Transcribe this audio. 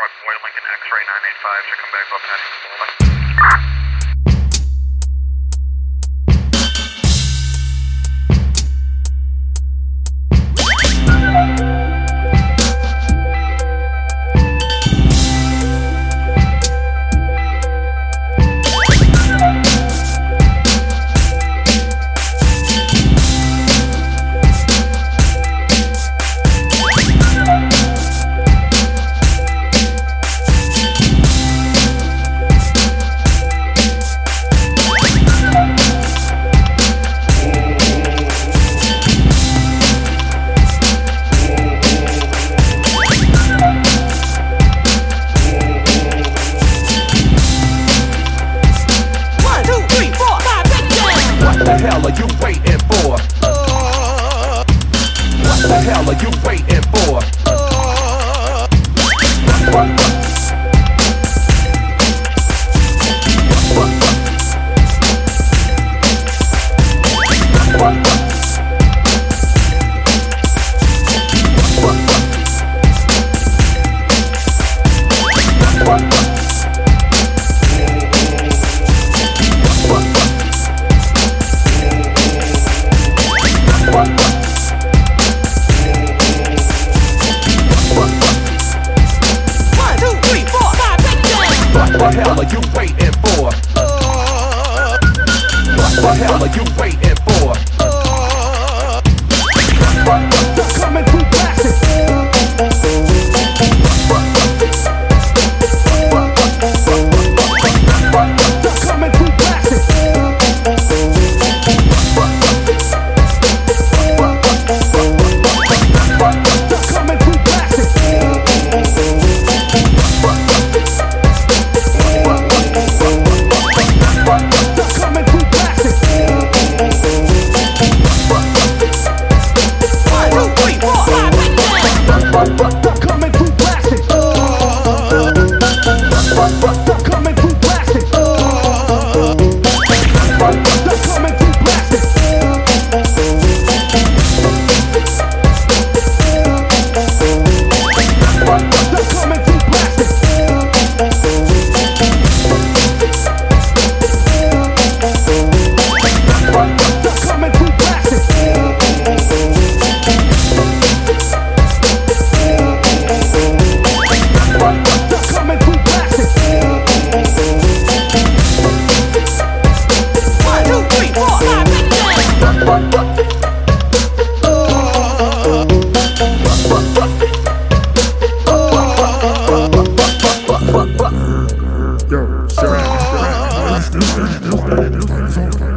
truck White Lincoln X-ray 985 should come back up and heading to Boulder. are you waiting for? What the hell are you waiting for? le, le, le, le, le, le,